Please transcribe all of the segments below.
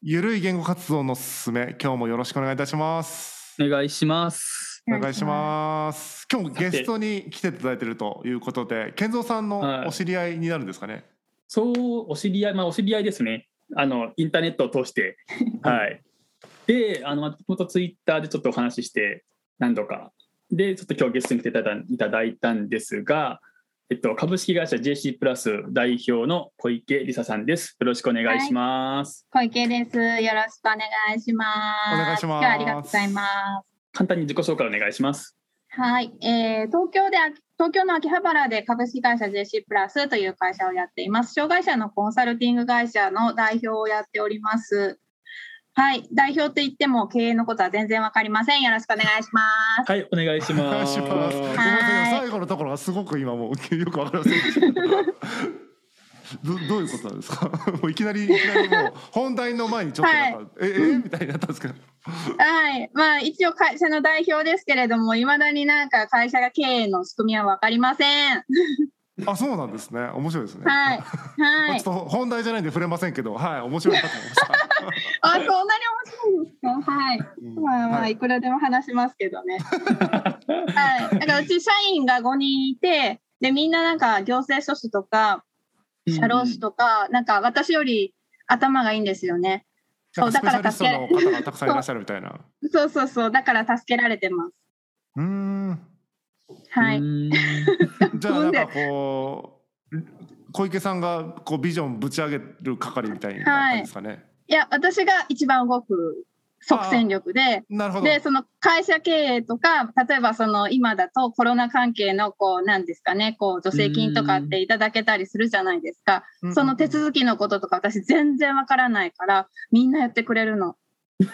ゆるい言語活動のすすめ、今日もよろしくお願いいたします。お願いします。お願いします。今日もゲストに来ていただいているということで、健三さんのお知り合いになるんですかね？そう、お知り合い、まあ、お知り合いですね。あの、インターネットを通して。はい。で、あの、もともとツイッターでちょっとお話しして、何度か。で、ちょっと今日ゲストに来ていただいたんですが、えっと、株式会社 JC プラス代表の小池梨沙さんです。よろしくお願いします。小池です。よろしくお願いします。お願いします今日はありがとうございます。簡単に自己紹介お願いします。はい、えー、東京で東京の秋葉原で株式会社 JC プラスという会社をやっています。障害者のコンサルティング会社の代表をやっております。はい、代表って言っても経営のことは全然わかりません。よろしくお願いします。はい、お願いしお願ます。いします。最後のところがすごく今もうよくわかりません。どどういうことなんですか？もういきなりいきなりもう本題の前にちょっとなんか、ええ？みたいになったんですけど。はい、まあ一応会社の代表ですけれども、いまだになんか会社が経営の仕組みはわかりません。あ、そうなんですね。面白いですね。はい、まはいあ ちょっ。と本題じゃないんで触れませんけど、はい、面白いなと思いました。あ、そんなに面白いんですか？はい。うんまあまあ、はいいくらでも話しますけどね。はい。だからうち社員が5人いて、で、みんななんか行政書士とか、社労士とか、なんか私より頭がいいんですよね。そうだからスペシャリストの方がたくさんいらっしゃるみたいな。そうそうそう。だから助けられてます。うーん。はい。うんじゃあなんかこう小池さんがこうビジョンぶち上げる係みたいな感じですかね。いや、私が一番動く即戦力で、なるほど。で、その会社経営とか、例えばその今だとコロナ関係のこう、なんですかね、こう、助成金とかっていただけたりするじゃないですか。うんその手続きのこととか私全然わからないから、みんなやってくれるの。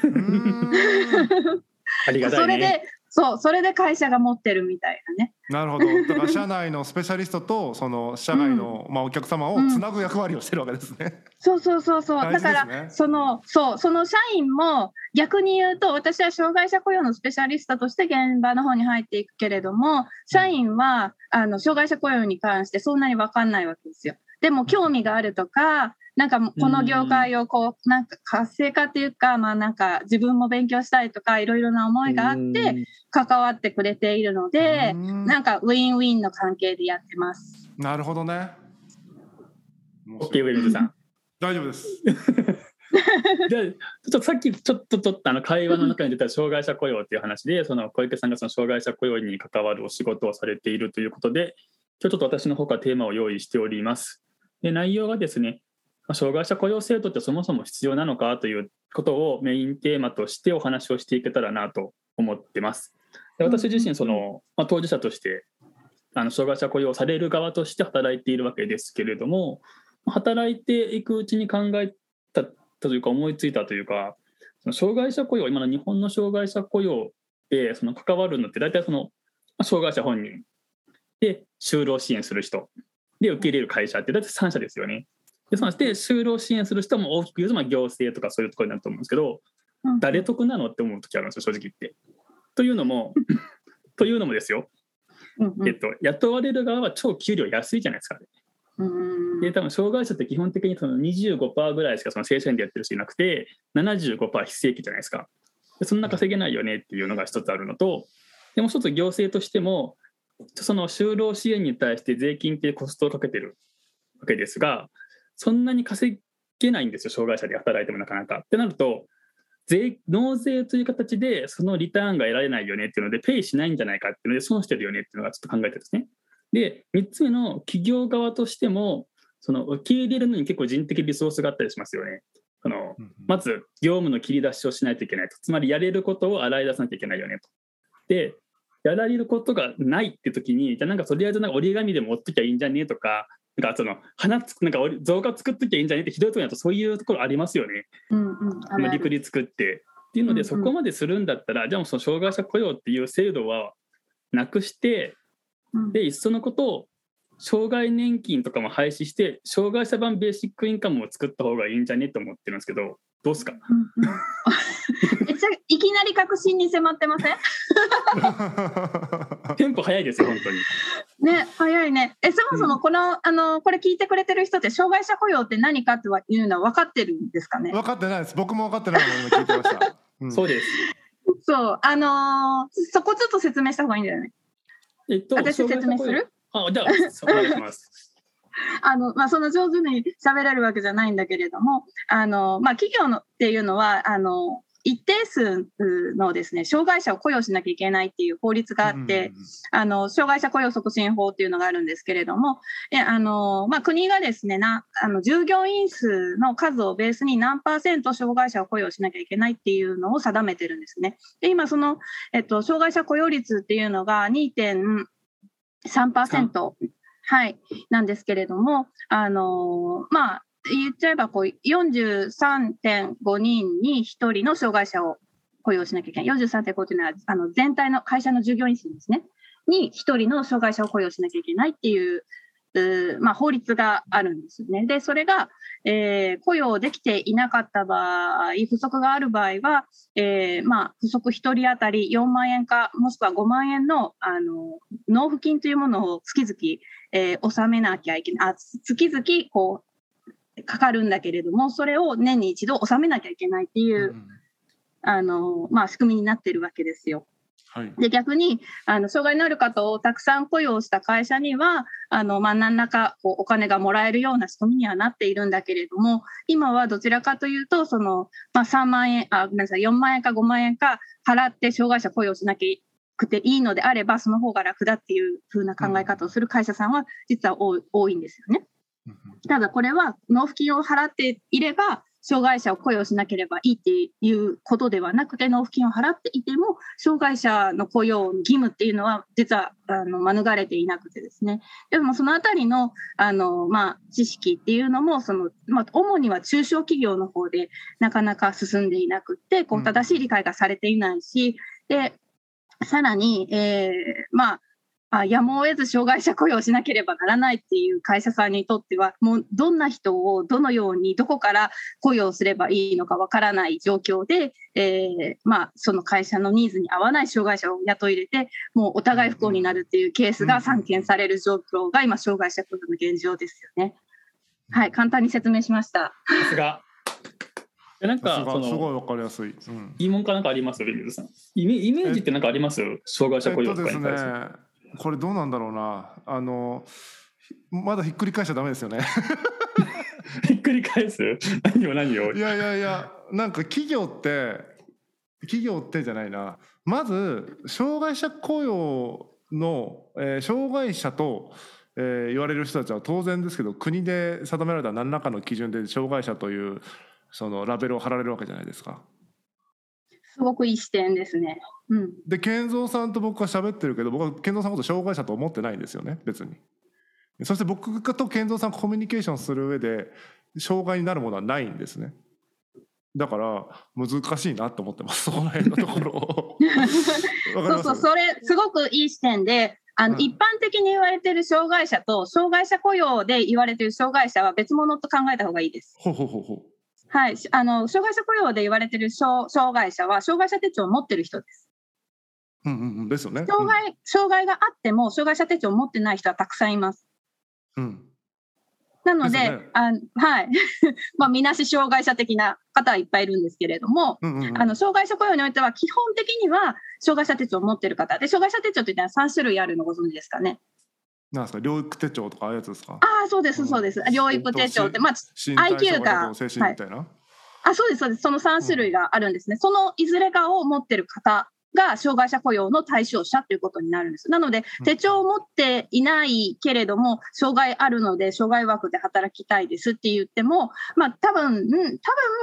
ありがたいね。それで、そう、それで会社が持ってるみたいなね。なるほど。だから社内のスペシャリストとその社外の、まあお客様をつなぐ役割をしてるわけですね。そうそうそうそう。大だから、その、そう、その社員も逆に言うと、私は障害者雇用のスペシャリストとして現場の方に入っていくけれども、社員は、あの、障害者雇用に関してそんなにわかんないわけですよ。でも興味があるとか、なんかこの業界をこう、なんか活性化っていうか、まあなんか自分も勉強したいとか、いろいろな思いがあって、関わってくれているので、うんなんかウィンウィンの関係でやってます。なるほどね。オッケー、ウェルズさん。大丈夫です。でちょっとさっきちょっととあの会話の中に出た障害者雇用っていう話でその小池さんがその障害者雇用に関わるお仕事をされているということで今日ちょっと私の方からテーマを用意しております。で内容がですねまあ障害者雇用制度ってそもそも必要なのかということをメインテーマとしてお話をしていけたらなと思ってます。で私自身その、まあ、当事者としてあの障害者雇用される側として働いているわけですけれども働いていくうちに考えたというか思いついたというかその障害者雇用今の日本の障害者雇用でその関わるのって大体そのまあ障害者本人で就労支援する人で受け入れる会社って大体3社ですよね。でそので就労支援する人も大きく言うとまあ行政とかそういうところになると思うんですけどうん誰得なのって思う時あるんですよ正直言って。というのも というのもですよ、うんうんえっと、雇われる側は超給料安いじゃないですか。うんで多分障害者って基本的にその25%ぐらいしかその正社員でやってる人いなくて75%非正規じゃないですかでそんな稼げないよねっていうのが一つあるのとでもう一つ行政としてもその就労支援に対して税金っていうコストをかけてるわけですがそんなに稼げないんですよ障害者で働いてもなかなか。ってなると税納税という形でそのリターンが得られないよねっていうのでペイしないんじゃないかっていうので損してるよねっていうのがちょっと考えてですね。で3つ目の企業側としてもその受け入れるのに結構人的リソースがあったりしますよね。そのまず業務の切り出しをしないといけないとつまりやれることを洗い出さなきゃいけないよねと。でやられることがないって時にじゃあなんかとりあえずなんか折り紙でも折っときゃいいんじゃねえとかなんかその花つなんか造花作っときゃいいんじゃねえってひどいところだとそういうところありますよね。うんうんリプリ作って。っていうので、うんうんそこまでするんだったらじゃあもうその障害者雇用っていう制度はなくしてうんでいっそのことを障害年金とかも廃止して障害者版ベーシックインカムを作った方がいいんじゃねと思ってるんですけどどうですか？うんうん。いきなり確信に迫ってません？テンポ早いですよ本当に。ね、早いね。え、そもそもこの、あの、これ聞いてくれてる人って、障害者雇用って何かっていうのは分かってるんですかね？分かってないです。僕も分かってないの今聞いてました、うん。そうです。そう、あのーそこちょっと説明した方がいいんだよね。えっと私説明する？あじゃあお願いしますあの、まあ、その上手に喋れるわけじゃないんだけれども、あの、まあ、企業のっていうのは、あの、一定数のですね、障害者を雇用しなきゃいけないっていう法律があって、あの、障害者雇用促進法っていうのがあるんですけれども、えあの、まあ、国がですね、な、あの、従業員数の数をベースに何パーセント障害者を雇用しなきゃいけないっていうのを定めてるんですね。で、今その、えっと、障害者雇用率っていうのが2.3%。はい、なんですけれども、あのまあ、言っちゃえばこう43.5人に1人の障害者を雇用しなきゃいけない。43.5というのはあの全体の会社の従業員数ですね。に1人の障害者を雇用しなきゃいけないっていう、うまあ、法律があるんですね。で、それが、えー雇用できていなかった場合、不足がある場合は、えーまあ、不足1人当たり4万円か、もしくは5万円のあの納付金というものを月々、えー納めなきゃいけない。あ月々こうかかるんだけれども、それを年に一度納めなきゃいけないっていう、うんあのまあ、仕組みになってるわけですよ。はいで逆にあの障害のある方をたくさん雇用した会社にはあの、まあ、何らかこうお金がもらえるような仕組みにはなっているんだけれども今はどちらかというとその、まあ、3万円あごめんなさい4万円か5万円か払って障害者雇用しなきゃくていいのであればその方が楽だっていう風な考え方をする会社さんは実は多いんですよね。うんただこれは納付金を払っていれば障害者を雇用しなければいいっていうことではなくて納付金を払っていても障害者の雇用の義務っていうのは実はあの免れていなくてですね。でもそのあたりのあの、まあ、知識っていうのもその、まあ、主には中小企業の方でなかなか進んでいなくってこううん。正しい理解がされていないし、でさらに、えーまああやむを得ず障害者雇用しなければならないっていう会社さんにとってはもうどんな人をどのようにどこから雇用すればいいのかわからない状況で、えーまあ、その会社のニーズに合わない障害者を雇い入れてもうお互い不幸になるっていうケースが散見される状況が今障害者雇用の現状ですよね。はい、簡単に説明しました。さすが。えなんかすごそのいすごい分かりやすい、うん。疑問かなんかあります？レミズさん。イメイメージってなんかあります？障害者雇用えっとかに対して、ねこれどうなんだろうな。あのひまだひっくり返しちゃダメですよね。ひっくり返す？何を何を？いやいやいやなんか企業って企業ってじゃないな。まず障害者雇用の、えー障害者と、えー言われる人たちは当然ですけど国で定められた何らかの基準で障害者というそのラベルを貼られるわけじゃないですか。すごくいい視点ですね。うん、で健三さんと僕は喋ってるけど僕は健三さんのこと障害者と思ってないんですよね別に。そして僕と健三さんコミュニケーションする上で障害になるものはないんですね。だから難しいなと思ってます そこら辺のところを。そうそう、それ、すごくいい視点で、あの、うん一般的に言われてる障害者と、障害者雇用で言われてる障害者は別物と考えた方がいいです。ほうほうほうほう。はい。しあの、障害者雇用で言われてる障障害者は、障害者手帳を持ってる人です。うんうんうんですよね。障害、障害があっても、障害者手帳を持ってない人はたくさんいます。うん。うんなので、でねあはい。まあ、みなし障害者的な方はいっぱいいるんですけれども、うんうんうんあの障害者雇用においては、基本的には障害者手帳を持ってる方で、障害者手帳というのは3種類あるのご存知ですかね。なんですか？療育手帳とかああいうやつですか？ああ、そうです、そうです。療育手帳って、まあ、IQ がと精神みたいな？あ、そうです、そうです。その3種類があるんですね。そのいずれかを持ってる方が障害者雇用の対象者ということになるんです。なのでう、ん手帳を持っていないけれども、障害あるので、障害枠で働きたいですって言っても、まあ、多分、うん、多分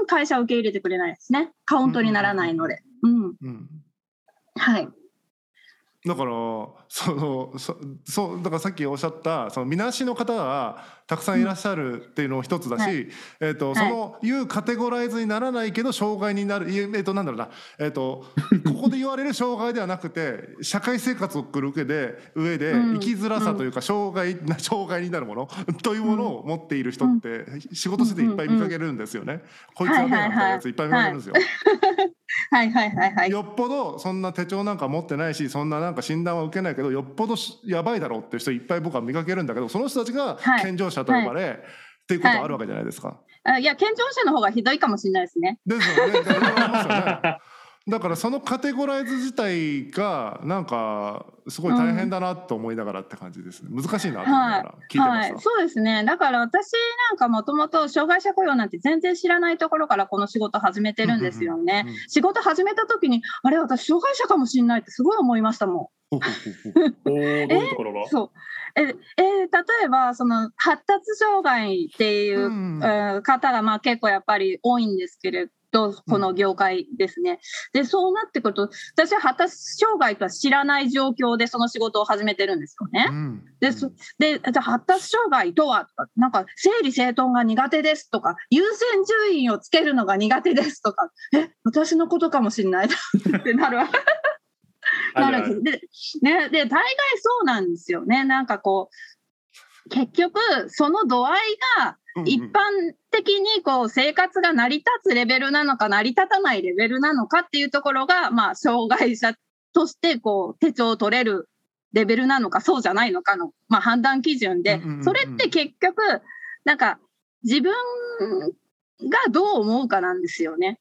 会社を受け入れてくれないですね。カウントにならないので。うん。うん。はい。だからそのそそうだからさっきおっしゃったそのみなしの方がたくさんいらっしゃるっていうのも一つだし、はい。えーとそのいうカテゴライズにならないけど障害になるいえーとなんだろうな、えー、とここで言われる障害ではなくて社会生活を送る上で上でうん。生きづらさというか障害な障害になるものというものを持っている人って仕事してていっぱい見かけるんですよね。こいつやべえなみたい。なやついっぱい見かけるんですよ。はいはいはい。はい。よっぽどそんな手帳なんか持ってないしそんななんか診断は受けないけどよっぽどしやばいだろうっていう人いっぱい僕は見かけるんだけどその人たちがはい健常者と呼ばれ、っていうことあるわけじゃないですか。あいや、健常者の方がひどいかもしれないですね。ですよね。だからそのカテゴライズ自体がなんかすごい大変だなと思いながらって感じですね。難しいなと思いながら聞いてまはい、した。そうですね。だから私なんかもともと障害者雇用なんて全然知らないところからこの仕事始めてるんですよね。うんうんうん仕事始めた時に、あれ、私障害者かもしれないってすごい思いましたもほうほうほうほう どういうところが？ん。そう。え、え例えば、その発達障害っていう、方がまあ結構やっぱり多いんですけれど、この業界ですね。で、そうなってくると、私は発達障害とは知らない状況でその仕事を始めてるんですよね。うんでそでじゃあ発達障害とはとかなんか整理整頓が苦手ですとか優先順位をつけるのが苦手ですとかえ私のことかもしれないってなるわなるわけで,、ね、で大概そうなんですよね。なんかこう結局その度合いが一般的にこう生活が成り立つレベルなのか成り立たないレベルなのかっていうところが、まあ、障害者としてこう手帳を取れるレベルなのかそうじゃないのかの、まあ、判断基準でそれって結局なんか自分がどう思うかなんですよね。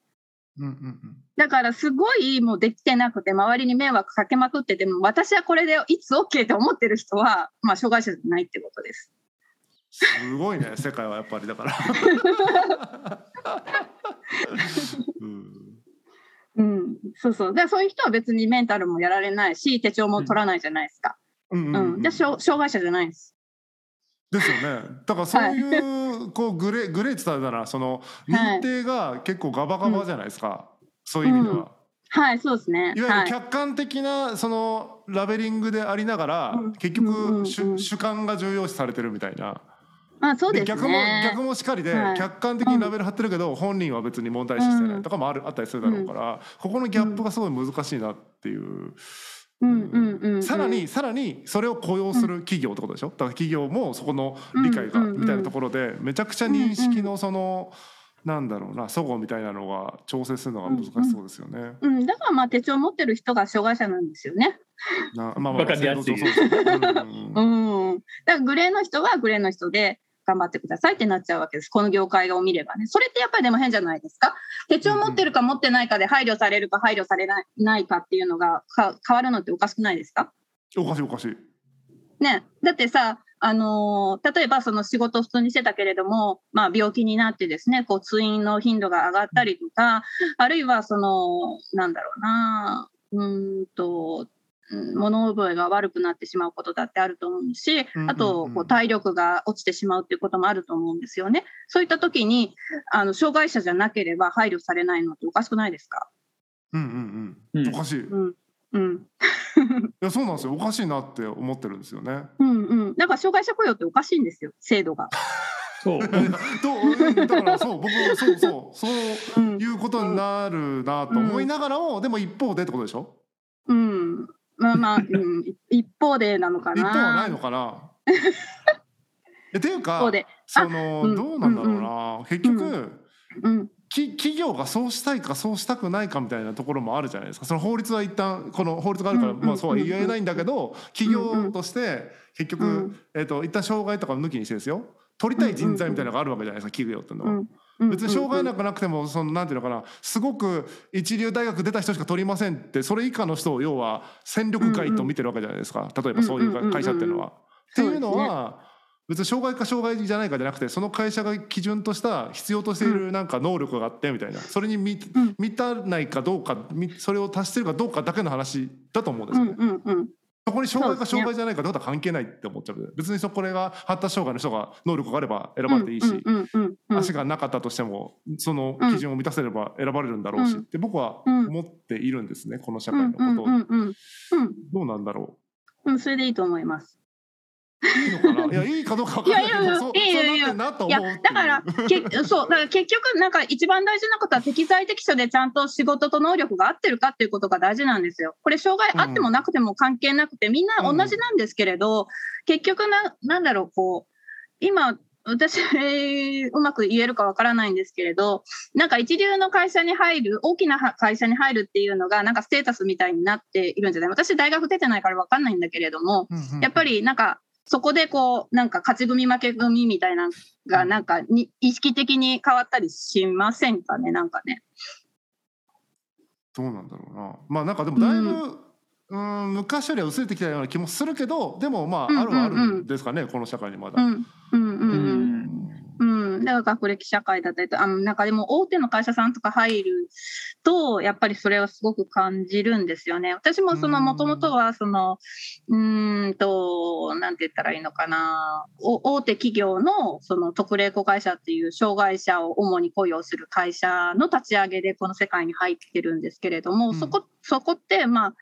うんうんうんだからすごいもうできてなくて周りに迷惑かけまくってても私はこれでいつ OK って思ってる人は、まあ、障害者じゃないってことです。すごいね 世界はやっぱりだから。うんうん、そうそう。だからそういう人は別にメンタルもやられないし、手帳も取らないじゃないですか。うんうん。じゃあ障、障害者じゃないです。ですよね。だからそういうこうグレーグレーって言ったらなそのはい認定が結構ガバガバじゃないですか。そういう意味では。はい、そうですね。いわゆるはい。客観的なそのラベリングでありながら、うん結うんうんうん局主主観が重要視されてるみたいな。まあ、そうです逆もね。逆もしかりで、はい客観的にラベル貼ってるけど、本人は別に問題視してないとかもある、あったりするだろうから、ここのギャップがすごい難しいなっていう。うんうんうんうん。さらにさらにそれを雇用する企業ってことでしょ？だから企業もそこの理解がうんうんうんみたいなところでめちゃくちゃ認識のそのなんだろうな齟齬みたいなのが調整するのが難しそうですよね。うん、だからまあ手帳持ってる人が障害者なんですよね。なまあまあわかりやすいそうそうそうそううんうんうんうん。だからグレーの人はグレーの人で頑張ってくださいってなっちゃうわけです。この業界を見ればね。それってやっぱりでも変じゃないですか。手帳持ってるか持ってないかで配慮されるか配慮されないないかっていうのがか変わるのっておかしくないですか？おかしいおかしい。ね、だってさ、あのー例えばその仕事を普通にしてたけれども、まあ、病気になってですねこう通院の頻度が上がったりとかあるいはそのなんだろうなうーんとうん物覚えが悪くなってしまうことだってあると思うしあとこう体力が落ちてしまうっていうこともあると思うんですよね。そういった時にあの障害者じゃなければ配慮されないのっておかしくないですか、うんうんうん。うんおかしい。いうんうんやそうなんですよ。おかしいなって思ってるんですよね。うんうん、だから障害者雇用っておかしいんですよ制度が。そう。だからそう僕そうそうそううんいうことになるなと思いながらも、でも一方でってことでしょ？うん、まあまあ、うん、一方でなのかな。一方はないのかな？えっていう一か。その、うん。どうなんだろうな、結局、うん、き企業がそうしたいかそうしたくないかみたいなところもあるじゃないですか。その法律は一旦この法律があるから、うんまあ、そうは言えないんだけど企業として結局、うん。えー、と一旦障害とかを抜きにしてですよ。取りたい人材みたいなのがあるわけじゃないですか企業っていうのは。うん、別に障害なんかなくてもそのなんていうのかなすごく一流大学出た人しか取りませんってそれ以下の人を要は戦力外と見てるわけじゃないですか。例えばそういう会社っていうのは。っていうのは別に障害か障害じゃないかじゃなくてその会社が基準とした必要としているなんか能力があってみたいな。それに満たないかどうかみそれを達してるかどうかだけの話だと思うんですうん、よね。うん、うん。そこに障害か障害じゃないかってことは関係ないって思っちゃう。別にそこれが発達障害の人が能力があれば選ばれていいし、うんうんうんうん足がなかったとしてもその基準を満たせれば選ばれるんだろうし、うん。って僕はうん思っているんですねこの社うん会のことを、うんうんうんうんどうなんだろうんそれでいいと思います。ういいのかな？いやいいかどうかわかんない。けどいやいやいやそういやいやいいや思うっていう。だからけ そうだから結局なんか一番大事なことは適材適所でちゃんと仕事と能力が合ってるかっていうことが大事なんですよ。これ障害あってもなくても関係なくてみんな同じなんですけれど、結局ななんだろうこう今私うまく言えるかわからないんですけれどなんか一流の会社に入る大きな会社に入るっていうのがなんかステータスみたいになっているんじゃない？私大学出てないからわかんないんだけれどもうんうん。やっぱりなんかそこでこうなんか勝ち組負け組みたいなのがなんかに意識的に変わったりしませんかねなんかね。どうなんだろうなまあなんかでもだいぶ、うん、昔よりは薄れてきたような気もするけどでもまあ、うんうんうんあるはあるんですかねこの社会にまだ。うんうんうんううんんうん、だから学歴社会だったりとあのなんかでも大手の会社さんとか入るとやっぱりそれをすごく感じるんですよね。私もそのうんもともとはそのうーんとなんて言ったらいいのかなお大手企業のその特例子会社っていう障害者を主に雇用する会社の立ち上げでこの世界に入ってるんですけれども、うんそこそこってまあ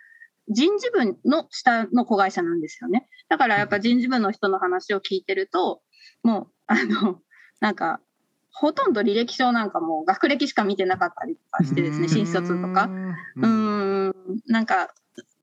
人事部の下の子会社なんですよね。だからやっぱ人事部の人の話を聞いてると、もう、あの、なんか、ほとんど履歴書なんかもう学歴しか見てなかったりとかしてですね、新卒とか。うーん、なんか、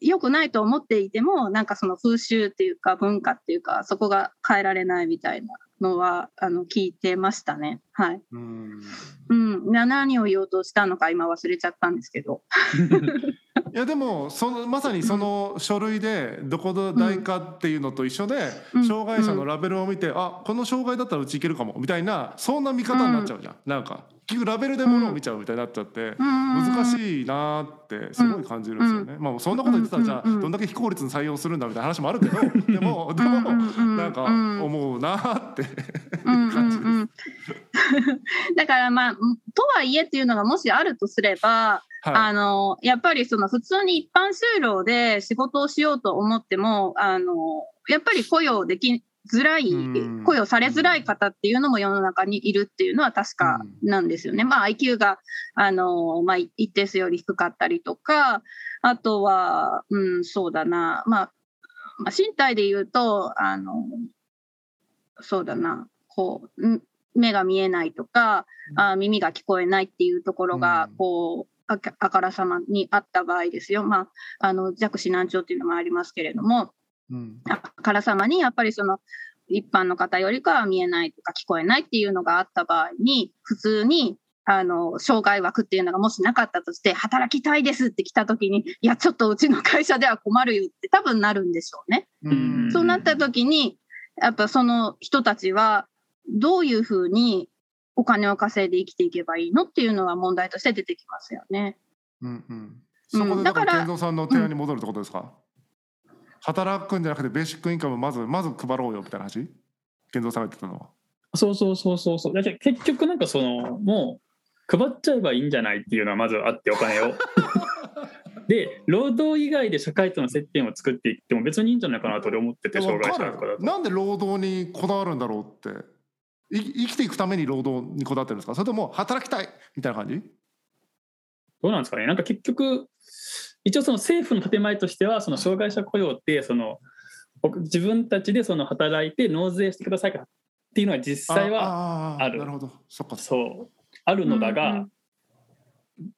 良くないと思っていても、なんかその風習っていうか文化っていうか、そこが変えられないみたいなのは、あの、聞いてましたね。はい。うんうん。な何を言おうとしたのか今忘れちゃったんですけど。いやでもそのまさにその書類でどこの大かっていうのと一緒で、うん。障害者のラベルを見て、あこの障害だったらうちいけるかもみたいなそんな見方になっちゃうじゃん、なんか結局ラベルでものを見ちゃうみたいになっちゃって、難。しいなーってすごい感じるんですよね、まあそんなこと言ってたらじゃあうん。うん。うんどんだけ非効率に採用するんだみたいな話もあるけどでもでもうん。うん。うん。なんか思うなーってうん。うん。感じです。う んだからまあとはいえっていうのがもしあるとすれば、あはい。のやっぱりその普通に一般就労で仕事をしようと思ってもあのやっぱり雇用できづらいうん。雇用されづらい方っていうのも世の中にいるっていうのは確かなんですよね。まあ IQ があの、まあ、一定数より低かったりとかあとは、うん、そうだな、まあ、まあ身体で言うとあのそうだな。こうん目が見えないとか、あ耳が聞こえないっていうところがうん。こうあかあからさまにあった場合ですよ、まあ、あの弱視難聴っていうのもありますけれども。うん。あからさまにやっぱりその一般の方よりかは見えないとか聞こえないっていうのがあった場合に普通にあの障害枠っていうのがもしなかったとして働きたいですって来た時にいやちょっとうちの会社では困るよって多分なるんでしょうね。うん。そうなった時に、やっぱその人たちはどういうふうにお金を稼いで生きていけばいいのっていうのは問題として出てきますよね。うんうん、そこでだからら健三さんの提案に戻るってことですか、働くんじゃなくてベーシックインカムまずまず配ろうよみたいな話？健三さんが言ってたのは。そうそうそうそうそうだけど結局なんかそのもう配っちゃえばいいんじゃないっていうのはまずあってお金を。で労働以外で社会との接点を作っていっても別にいいんじゃないかなと俺思ってて障害者とかだと。なんで労働にこだわるんだろうってい生きていくために労働にこだわってるんですか？それとも働きたいみたいな感じ？どうなんですかね。なんか結局一応その政府の建前としてはその障害者雇用ってその僕自分たちでその働いて納税してくださいっていうのは実際はあある。なるほど。そっかそう。あるのだが、うんうん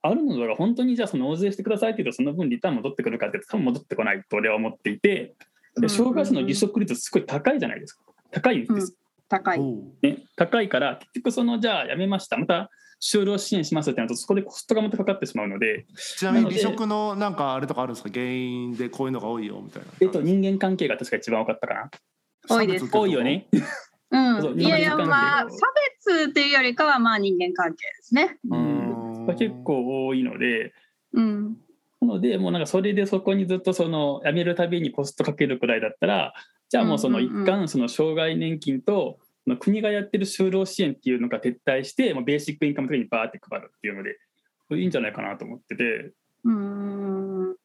あるのだが本当にじゃあその納税してくださいって言うとその分リターン戻ってくるかって多分戻ってこないと俺は思っていてで障害者の離職率すごい高いじゃないですか。高いんです、高い。ね、高いから結局そのじゃあ辞めました。また就労支援しますってなるとそこでコストがまたかかってしまうので、ちなみに離職のなんかあれとかあるんですか？原因でこういうのが多いよみたいな。えっと、人間関係が確か一番多かったかな。多いです。多いよ。ね。そううん、いやいや、まあ、差別っていうよりかは、まあ、人間関係ですね。ううん。ん結構多いので。うん。なのでもうなんかそれでそこにずっとその辞めるたびにコストかけるくらいだったらじゃあもうその一貫その障害年金と国がやってる就労支援っていうのが撤退してもうベーシックインカム的にバーって配るっていうのでいいんじゃないかなと思ってて。うん。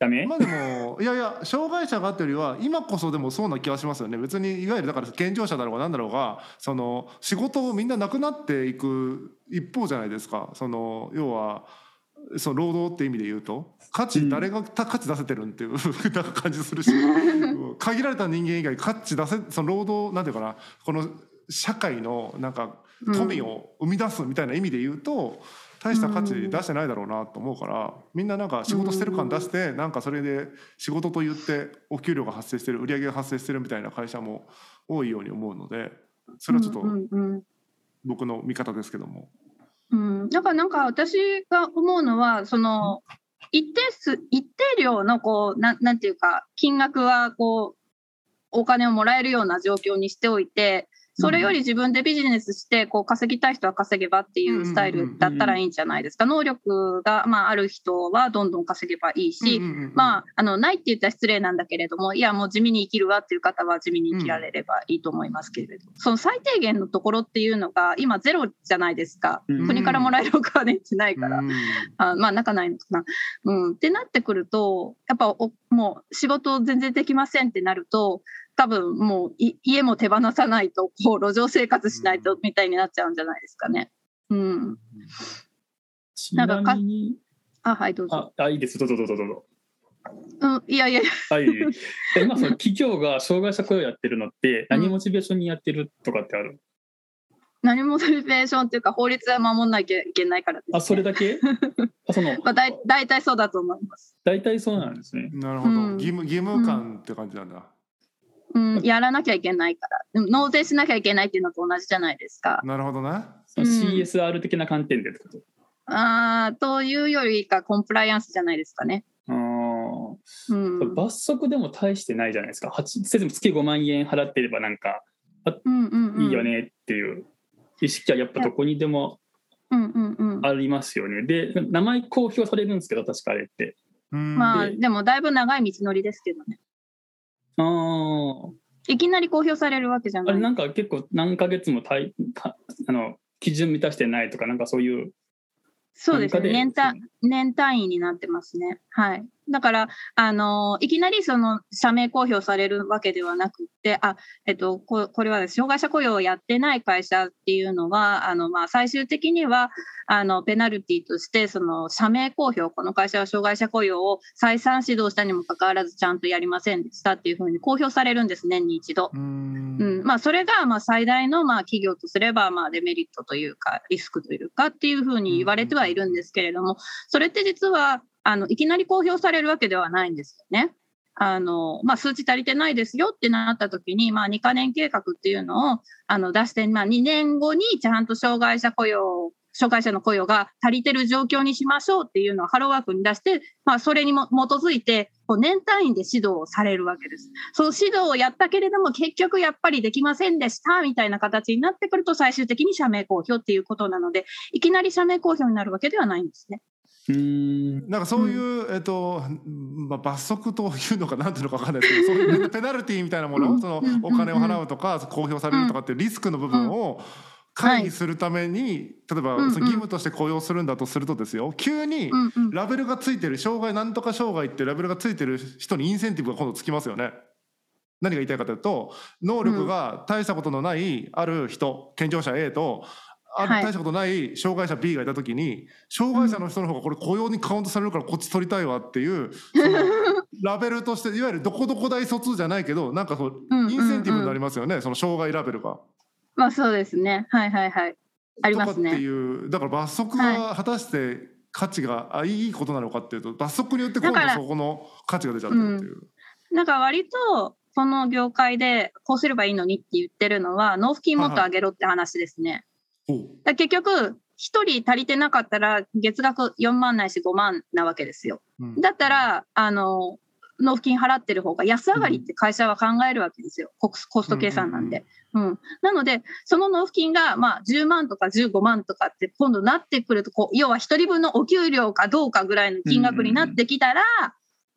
ダメ？まあでもいやいや障害者がっていうよりは今こそでもそうな気がしますよね。別にいわゆるだから健常者だろうが何だろうがその仕事をみんななくなっていく一方じゃないですか。その要はその労働って意味で言うと価値誰がた価値出せてるんっていう なんか感じするしうん限られた人間以外価値出せその労働なんていうかなこの社会のなんか富を生み出すみたいな意味で言うと、大した価値出してないだろうなと思うからみんななんか仕事してる感出してなんかそれで仕事と言ってお給料が発生してる売り上げが発生してるみたいな会社も多いように思うのでそれはちょっと僕の見方ですけども。うん、だからなんか私が思うのはその一定数一定量のこうなんなんていうか金額はこうお金をもらえるような状況にしておいてそれより自分でビジネスしてこう稼ぎたい人は稼げばっていうスタイルだったらいいんじゃないですか。能力が、まあ、ある人はどんどん稼げばいいし、まあ、あのないって言ったら失礼なんだけれどもいやもう地味に生きるわっていう方は地味に生きられればいいと思いますけれど、その最低限のところっていうのが今ゼロじゃないですか、うん国からもらえるお金ってないから、うんあまあ泣かないのかな、うん。ってなってくるとやっぱおもう仕事全然できませんってなると多分もうい家も手放さないとこう路上生活しないとみたいになっちゃうんじゃないですかね。うん、ちなみにあはいどうぞ。ああいいです。どうぞどうぞどうぞ。うん、いやいやはい。今その企業が障害者雇用やってるのって何モチベーションにやってるとかってある、何もモチベーションっていうか法律は守んなきゃいけないからです、ね。あそれだけ？あその まあ、だい大体そうだと思います。大体そうなんですね。なるほど、うん。義務義務感って感じなんだ。うん、やらなきゃいけないから。納税しなきゃいけないっていうのと同じじゃないですか。なるほどね。そのうん CSR 的な観点でってこと？あーというよりかコンプライアンスじゃないですかね。うん。罰則でも大してないじゃないですか8せず月5万円払ってればなんかうんうんうん、いいよ。ねっていう意識はやっぱどこにでもうんうんうん。ありますよねで名前公表されるんですけど確かあれってうんまあででもだいぶ長い道のりですけどね。あーいきなり公表されるわけじゃない。あれなんか結構何ヶ月もたいかあの基準満たしてないとかなんかそういうそうですね。年単年単位になってますね。はい。だから、あのいきなりその社名公表されるわけではなくて、あ、えっと、ここれは障害者雇用をやってない会社っていうのは、あの、まあ、最終的には、あの、ペナルティとして、その社名公表、この会社は障害者雇用を再三指導したにもかかわらずちゃんとやりませんでしたっていうふうに公表されるんです、年に一度。うんうんまあ、それがまあ最大のまあ企業とすればまあデメリットというかリスクというかっていうふうに言われてはいるんですけれどもそれって実はあのいきなり公表されるわけではないんですよね。あのまあ、数値足りてないですよってなった時に、まあ、2か年計画っていうのをあの出して、まあ、2年後にちゃんと障害者雇用障害者の雇用が足りてる状況にしましょうっていうのをハローワークに出して、まあ、それに基づいてこう年単位で指導をされるわけです。その指導をやったけれども結局やっぱりできませんでしたみたいな形になってくると最終的に社名公表っていうことなのでいきなり社名公表になるわけではないんですね。うーん。なんかそういう、えっと、まあ、罰則というのかなんていうのかわかんないですけどそういうペナルティーみたいなもの、うん。そのうん。お金を払うとか公表されるとかっていうリスクの部分を回避するために、例えば、その義務として雇用するんだとするとですよ。急にラベルがついてる障害なんとか障害ってラベルがついてる人にインセンティブが今度つきますよね。何が言いたいかというと能力が大したことのないある人健常者 A とあはい大したことない障害者 B がいた時に障害者の人の方がこれ雇用にカウントされるからこっち取りたいわっていう ラベルとしていわゆるどこどこ大卒じゃないけどなんかそうインセンティブになりますよねその障害ラベルが。まあそうですねはいはいはいありますとかってね。いうだから罰則が果たして価値があいいことなのかっていうと罰則によってそこの価値が出ちゃってるっていう。なんか割とこの業界でこうすればいいのにって言ってるのは納付金もっと上げろって話ですね。ほうだから結局1人足りてなかったら月額4万ないし5万なわけですよ。うん。だったらあの納付金払ってる方が安上がりって会社は考えるわけですよ、コスコスト計算なんで。うんなのでその納付金が、まあ、10万とか15万とかって今度なってくるとこう要は1人分のお給料かどうかぐらいの金額になってきたら、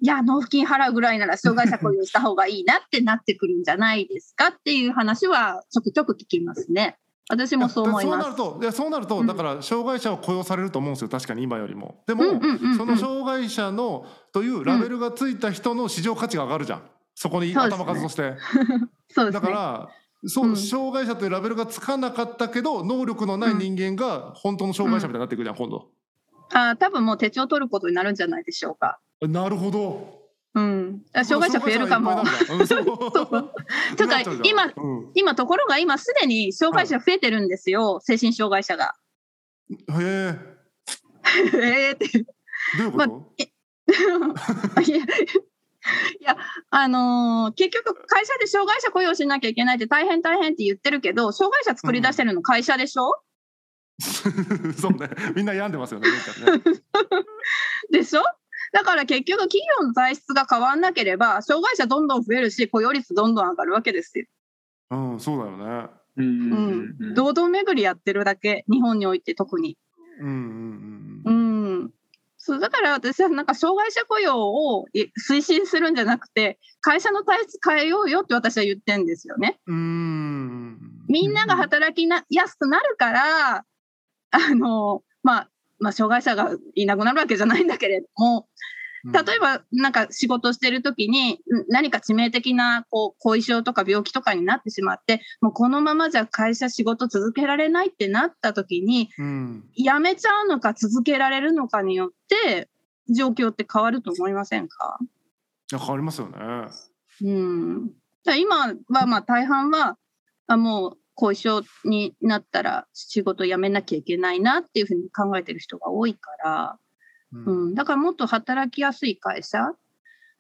いや納付金払うぐらいなら障害者雇用した方がいいなってなってくるんじゃないですかっていう話はちょくちょく聞きますね。私もそう思います。そうなるといやそうなると、うんだから障害者は雇用されると思うんですよ確かに今よりも。でも、うんうんうんうんその障害者のというラベルがついた人の市場価値が上がるじゃんそこに頭数として。そうですね。だからそう、うん障害者というラベルがつかなかったけど能力のない人間が本当の障害者みたいになっていくじゃん今度。あー多分もう手帳取ることになるんじゃないでしょうか。なるほど。うん。あ障害者増えるかも。となっちゃうじゃん今うん。今ところが今すでに障害者増えてるんですよ、精神障害者が。へえ。ええって。どういうこと、いやいや、あのー結局会社で障害者雇用しなきゃいけないって大変大変って言ってるけど、障害者作り出してるの会社でしょ、そうねみんな病んでますよねね。でしょ？だから結局企業の体質が変わんなければ、障害者どんどん増えるし、雇用率どんどん上がるわけですよ。うんそうだよね。うんうんううんん。堂々巡りやってるだけ、日本において特に。うんうんううんん。そうだから私はなんか障害者雇用をい推進するんじゃなくて会社の体質変えようよって私は言ってんですよね。うーんみんなが働きなやすくなるからあの、まあ、まあ障害者がいなくなるわけじゃないんだけれども例えばなんか仕事してる時にん何か致命的なこう後遺症とか病気とかになってしまってもうこのままじゃ会社仕事続けられないってなった時にうん。辞めちゃうのか続けられるのかによって状況って変わると思いませんか、変わりますよね。うん、今はまあ大半はあもう後遺症になったら仕事辞めなきゃいけないなっていうふうに考えてる人が多いから、ううん、だからもっと働きやすい会社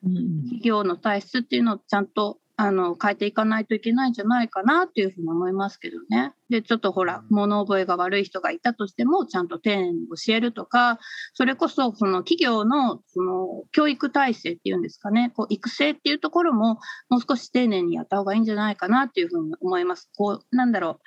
うん。企業の体質っていうのをちゃんとあの変えていかないといけないんじゃないかなっていうふうに思いますけどね。でちょっとほらうん物覚えが悪い人がいたとしてもちゃんと丁寧に教えるとかそれこそその企業のその教育体制っていうんですかねこう育成っていうところももう少し丁寧にやった方がいいんじゃないかなっていうふうに思います。こうなんだろ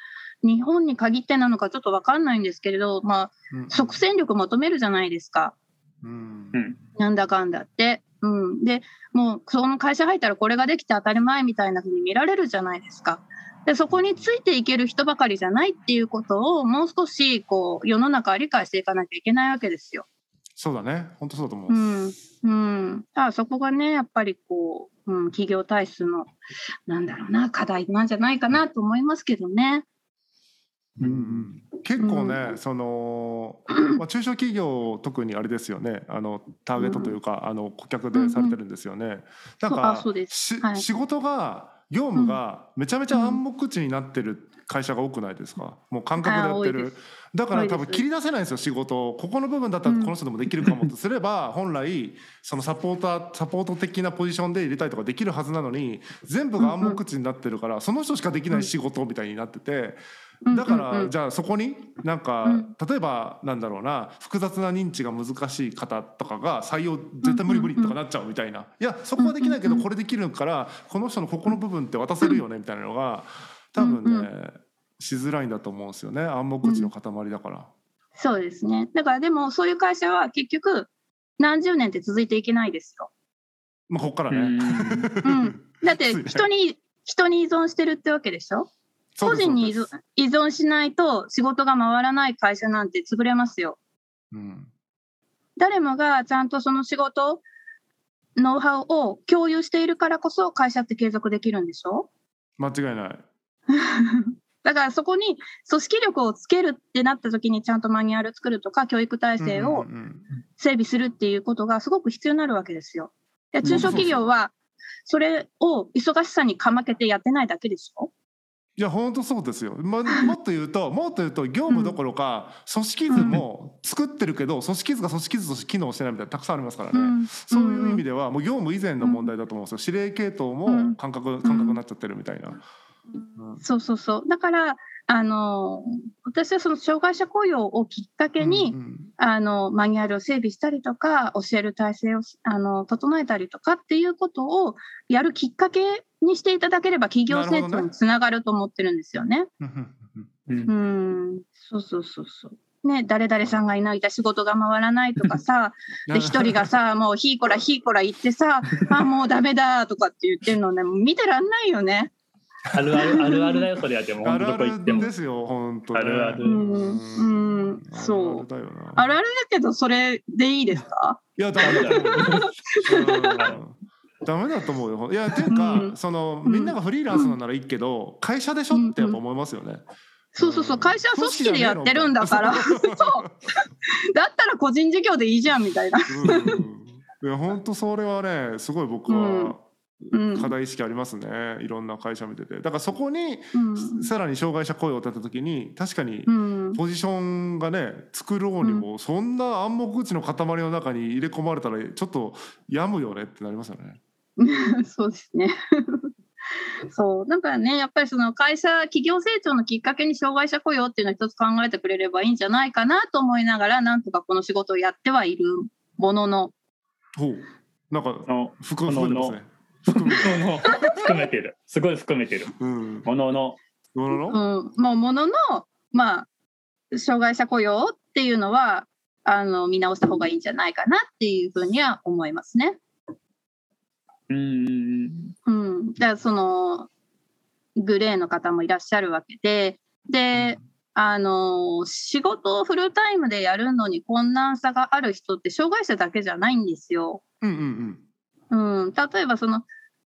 う日本に限ってなのかちょっと分かんないんですけれど、まあ、ん即戦力求めるじゃないですか。うんうんなんだかんだって。うん、でもうその会社入ったらこれができて当たり前みたいな風に見られるじゃないですか。でそこについていける人ばかりじゃないっていうことをもう少しこう世の中は理解していかなきゃいけないわけですよ。そうだね本当そうだと思う。うんうん、だからそこがねやっぱりこう、うん、企業体質のなんだろうな課題なんじゃないかなと思いますけどね。うんうん。結構ね、うその、まあ、中小企業特にあれですよね。あのターゲットというか、あの顧客でされてるんですよね。なんそうあかそうです。しはい。仕事が業務がめちゃめちゃ暗黙知になってる会社が多くないですか？もう感覚でやってる。だから多分切り出せないんですよ仕事を。ここの部分だったらこの人でもできるかもとすれば、本来そのサポーターサポート的なポジションで入れたりとかできるはずなのに全部が暗黙知になってるからその人しかできない仕事みたいになってて。だかうんうん。うん。らじゃあそこになんかうん。例えばなんだろうな複雑な認知が難しい方とかが採用絶対無理無理とかなっちゃうみたいな。いやそこはできないけどこれできるからこの人のここの部分って渡せるよねみたいなのが多分うんねしづらいんだと思うんですよね。暗黙知の塊だから。そうですね。だからでもそういう会社は結局何十年って続いていけないですよ。まあここからうん。ね。うん、だって 人に人に依存してるってわけでしょ？個人に依存しないと仕事が回らない会社なんて潰れますよ。うん誰もがちゃんとその仕事ノウハウを共有しているからこそ会社って継続できるんでしょ？間違いない。だからそこに組織力をつけるってなった時にちゃんとマニュアル作るとか教育体制を整備するっていうことがすごく必要になるわけですよ。中小企業はそれを忙しさにかまけてやってないだけでしょ？いや本当そうですよ、ま、もっと言うともっと言うと業務どころか組織図も作ってるけど組織図が組織図として機能してないみたいなのたくさんありますからね、うん。そういう意味ではもう業務以前の問題だと思うんですよ。指令系統も感覚感覚になっちゃってるみたいな。うん。そうそうそう。だから、あの、私はその障害者雇用をきっかけに、うんうん。あの、マニュアルを整備したりとか、教える体制を、あの、整えたりとかっていうことをやるきっかけにしていただければ、企業成長につながると思ってるんですよね。うんうんうん、そうそうそうそう。ね、誰々さんがいないと仕事が回らないとかさ、で、一人がさ、もうひいこらひいこら言ってさ、あ、もうダメだとかって言ってるのね、もう見てらんないよね。あるあるあるあるだよそれはでも。あ本当るあるどこ行っても。ですよ本当ね。あるある。うん。うん。そう。あるあるだよな。あるあるだけどそれでいいですか？いやだと思ううんダメだと思うよ。いやっていうか、うん。そのうん。みんながフリーランスなんならいいけど、会社でしょってやっぱ思いますよね、そうそうそう。会社は組織でやってるんだから。組 そう。だったら個人事業でいいじゃんみたいな。うん。いや本当それはねすごい僕はうん。課題意識ありますね、いろんな会社見てて。だからそこにうん。さらに障害者雇用を立てた時に確かにうん。ポジションがね作ろうにもそんな暗黙打ちの塊の中に入れ込まれたらちょっと病むよねってなりますよね。そうですね。そうだからねやっぱりその会社企業成長のきっかけに障害者雇用っていうのを一つ考えてくれればいいんじゃないかなと思いながらなんとかこの仕事をやってはいるもののほうなんかの含含んでますね。含むの含めてるすごい含めてるうん。もののどうなの？うん、もうもののまあ障害者雇用っていうのはあの見直した方がいいんじゃないかなっていうふうには思いますね。うんうんうん、だからそのグレーの方もいらっしゃるわけで。であの仕事をフルタイムでやるのに困難さがある人って障害者だけじゃないんですよ。うんうんうん。うん、例えばその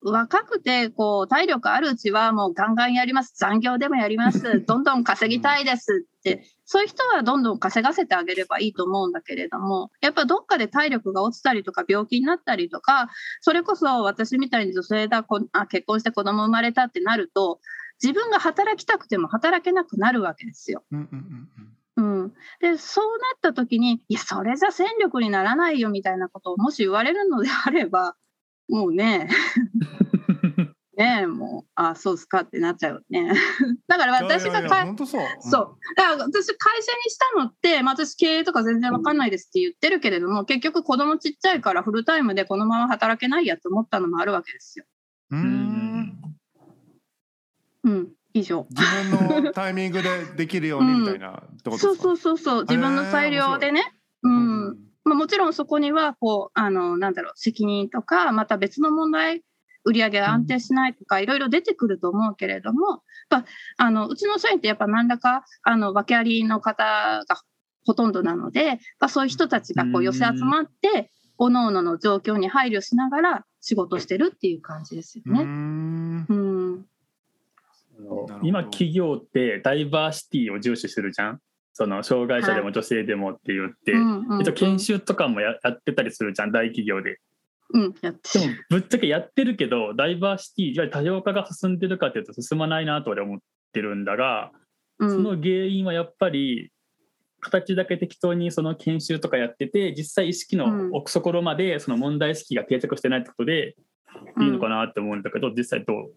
若くてこう体力あるうちはもうガンガンやります。残業でもやります。どんどん稼ぎたいですって。そういう人はどんどん稼がせてあげればいいと思うんだけれどもやっぱどっかで体力が落ちたりとか病気になったりとかそれこそ私みたいに女性だこあ結婚して子供生まれたってなると自分が働きたくても働けなくなるわけですよ。うんうんうん。うん、でそうなった時にいやそれじゃ戦力にならないよみたいなことをもし言われるのであればもうね。ねえもうあそうですかってなっちゃうよね。だからう。ん。私が会社にしたのって、まあ、私経営とか全然わかんないですって言ってるけれども結局子供ちっちゃいからフルタイムでこのまま働けないやと思ったのもあるわけですよ。う。ううん。んうん。以上。自分のタイミングでできるようにみたいなってことですか？そうそうそうそう。自分の裁量でね、うんまあ、もちろんそこにはこうあのなんだろう責任とかまた別の問題売り上げが安定しないとかいろいろ出てくると思うけれども、やっぱあのうちの社員ってやっぱ何らかあの訳ありの方がほとんどなので、やっぱそういう人たちがこううん寄せ集まって各々の状況に配慮しながら仕事してるっていう感じですよね。ん。うん今企業ってダイバーシティを重視するじゃんその障害者でも女性でもって言って、うんうんうん。一応研修とかもややってたりするじゃん大企業で。うん、やってでもぶっちゃけやってるけどダイバーシティいわゆる多様化が進んでるかっていうと進まないなと俺は思ってるんだが、うん。その原因はやっぱり形だけ適当にその研修とかやってて実際意識の奥底までその問題意識が定着してないってことでいいのかなって思うんだけど実際どう？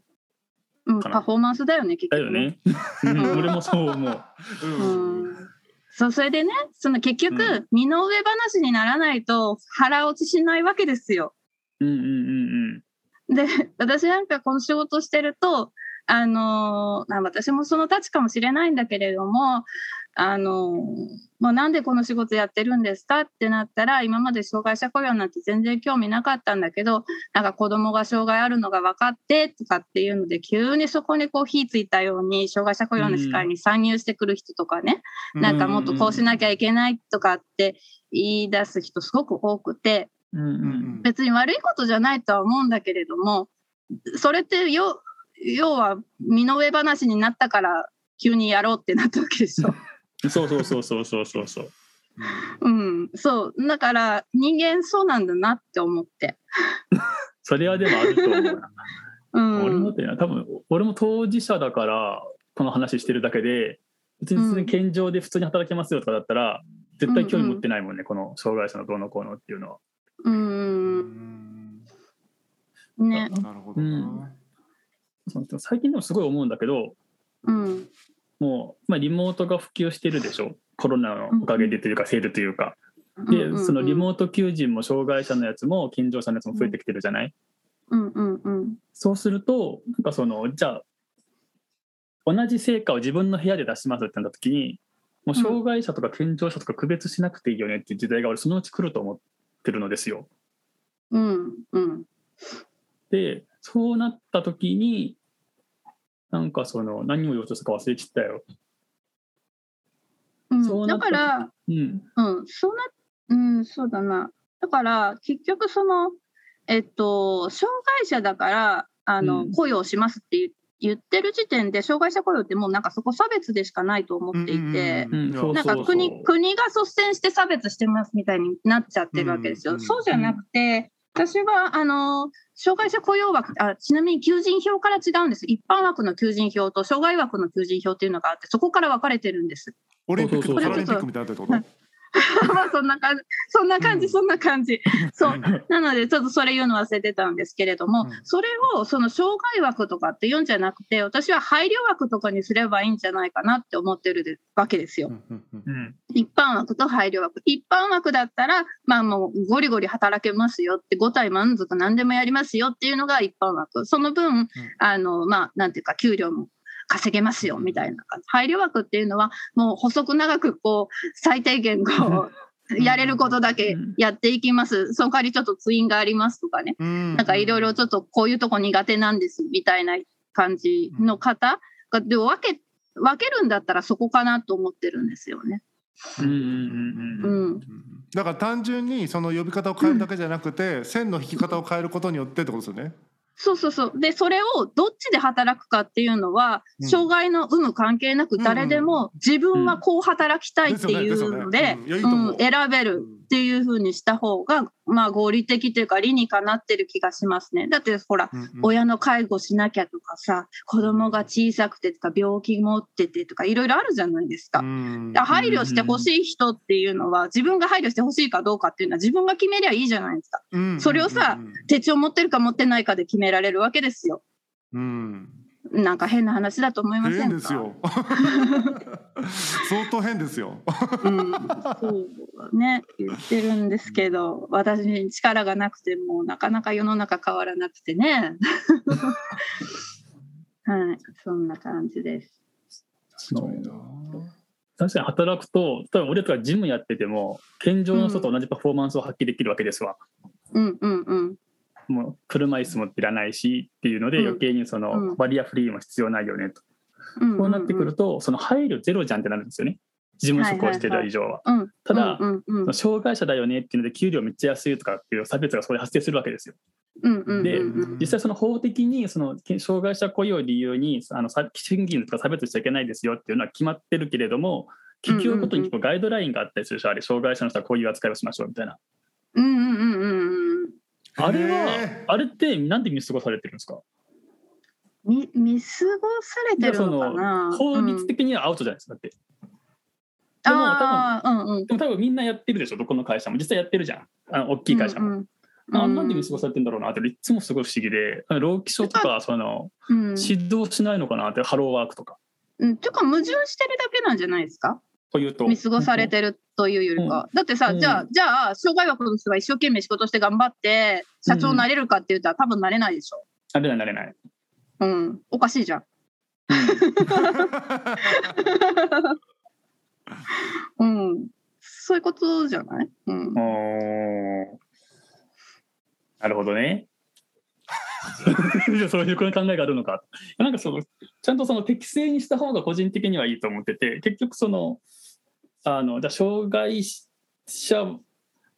うん、パフォーマンスだよね結局だよね。うん。俺もそう思う。うん。うん。そうそれでねその結局、う身の上話にならないと腹落ちしないわけですよ。うんうんうん。で私なんかこの仕事してるとあのーまあ私もその立ちかもしれないんだけれどもあのーもうなんでこの仕事やってるんですかってなったら今まで障害者雇用なんて全然興味なかったんだけどなんか子供が障害あるのが分かってとかっていうので急にそこにこう火ついたように障害者雇用の世界に参入してくる人とかね、なんかもっとこうしなきゃいけないとかって言い出す人すごく多くてうんうんうん。別に悪いことじゃないとは思うんだけれどもそれってよ要は身の上話になったから急にやろうってなったわけでしょ。そ うそうそうそうそうそうそう。うん、そうだから人間そうなんだなって思って。それはでもあると思うな。うん、俺もってな多分俺も当事者だからこの話してるだけで別に健常で普通に働けますよとかだったら、絶対興味持ってないもんね、この障害者のどうのこうのっていうのは。ううんんねなるほどな。最近でもすごい思うんだけどうん。もう、まあ、リモートが普及してるでしょ。コロナのおかげでというかせいでというか。で、うんうんそのリモート求人も障害者のやつも健常者のやつも増えてきてるじゃない、うんうんうん。そうするとなんかそのじゃあ同じ成果を自分の部屋で出しますってなった時にもう障害者とか健常者とか区別しなくていいよねっていう時代が俺そのうち来ると思ってるのですよ。うんうん。でそうなった時になんかその何を言おうとしたか忘れちったよ。うんそうだから、うん。うん、そうな、うん、そうだな。だから、結局その、えっと、障害者だから、あの、うん雇用しますって言言ってる時点で、障害者雇用ってもうなんかそこ差別でしかないと思っていて、なんか国国が率先して差別してますみたいになっちゃってるわけですよ。うんそうじゃなくて、私はあの障害者雇用枠あ、ちなみに求人票から違うんです。一般枠の求人票と障害枠の求人票っていうのがあって、そこから分かれてるんです。オリンピックパラリンピックみたいになこと？まあそんな感じ、そんな感じ、うんそんな感じ。そう。なので、ちょっとそれ言うの忘れてたんですけれども、うんそれをその障害枠とかって言うんじゃなくて、私は配慮枠とかにすればいいんじゃないかなって思ってるでわけですよ。うんうんうんうん。一般枠と配慮枠。一般枠だったら、まあもうゴリゴリ働けますよって、5体満足何でもやりますよっていうのが一般枠。その分、あの、まあ、なんていうか、給料も稼げますよみたいな感じ。配慮枠っていうのは、もう細く長く、こう、最低限こう、やれることだけやっていきます。その代わりちょっとツインがありますとかね。うんなんかいろいろちょっとこういうとこ苦手なんですみたいな感じの方が、で分け、分けるんだったらそこかなと思ってるんですよね。うんうんうんううん。ん。だから単純にその呼び方を変えるだけじゃなくて、線の引き方を変えることによってってことですよね。そうそうそう。で、それをどっちで働くかっていうのは、うん。障害の有無関係なく誰でも自分はこう働きたいっていうのですでよねですよね。うん。いやいいと思う。うん選べるっていうふうにした方が、まあ合理的というか理にかなってる気がしますね。だってほら、うんうん親の介護しなきゃとかさ、子供が小さくてとか病気持っててとかいろいろあるじゃないですか。うんだ配慮してほしい人っていうのは自分が配慮してほしいかどうかっていうのは自分が決めりゃいいじゃないですか。うんそれをさ手帳持ってるか持ってないかで決められるわけですよ。うんなんか変な話だと思いませんか？変ですよ。相当変ですよ。うん、そうね。言ってるんですけど私に力がなくてもなかなか世の中変わらなくてね。はいそんな感じです。確かに働くと例えば俺とかジムやってても健常の人と同じパフォーマンスを発揮できるわけですわ。うんうんうんもう車椅子もいらないしっていうのでうん余計にそのうんバリアフリーも必要ないよねと。うんこうなってくるとその配慮ゼロじゃんってなるんですよね。事務職をしてる以上は。うんただうんうんうん障害者だよねっていうので給料めっちゃ安いとかっていう差別がそこで発生するわけですよ。うんうんうんでうん実際その法的にその障害者雇用を理由にあのさ賃金とか差別しちゃいけないですよっていうのは決まってるけれども企業ごとに結構ガイドラインがあったりするでしょあれ障害者の人はこういう扱いをしましょうみたいな。うんうんうんうんうんあれへはあれってなんで見過ごされてるんですか？見見過ごされてるのかな？法律的にはアウトじゃないですかだって。でうんもああうんうん。でも多分みんなやってるでしょどこの会社も。実際やってるじゃん。あの大きい会社も。うんうん。あなんで見過ごされてんだろうなっていつもすごい不思議で。労基署とかそのうん。指導しないのかなってハローワークとか。うん、ていうか矛盾してるだけなんじゃないですか？というと。見過ごされてるというよりか、だってさ、うん。じゃあじゃあ障害枠の人が一生懸命仕事して頑張って社長になれるかって言ったら多分なれないでしょ、なれないなれない。うん、おかしいじゃん、うん、そういうことじゃない、うん。なるほどね。そういう考えがあるのか。なんかそのちゃんとその適正にした方が個人的にはいいと思ってて結局そのあのじゃあ障害者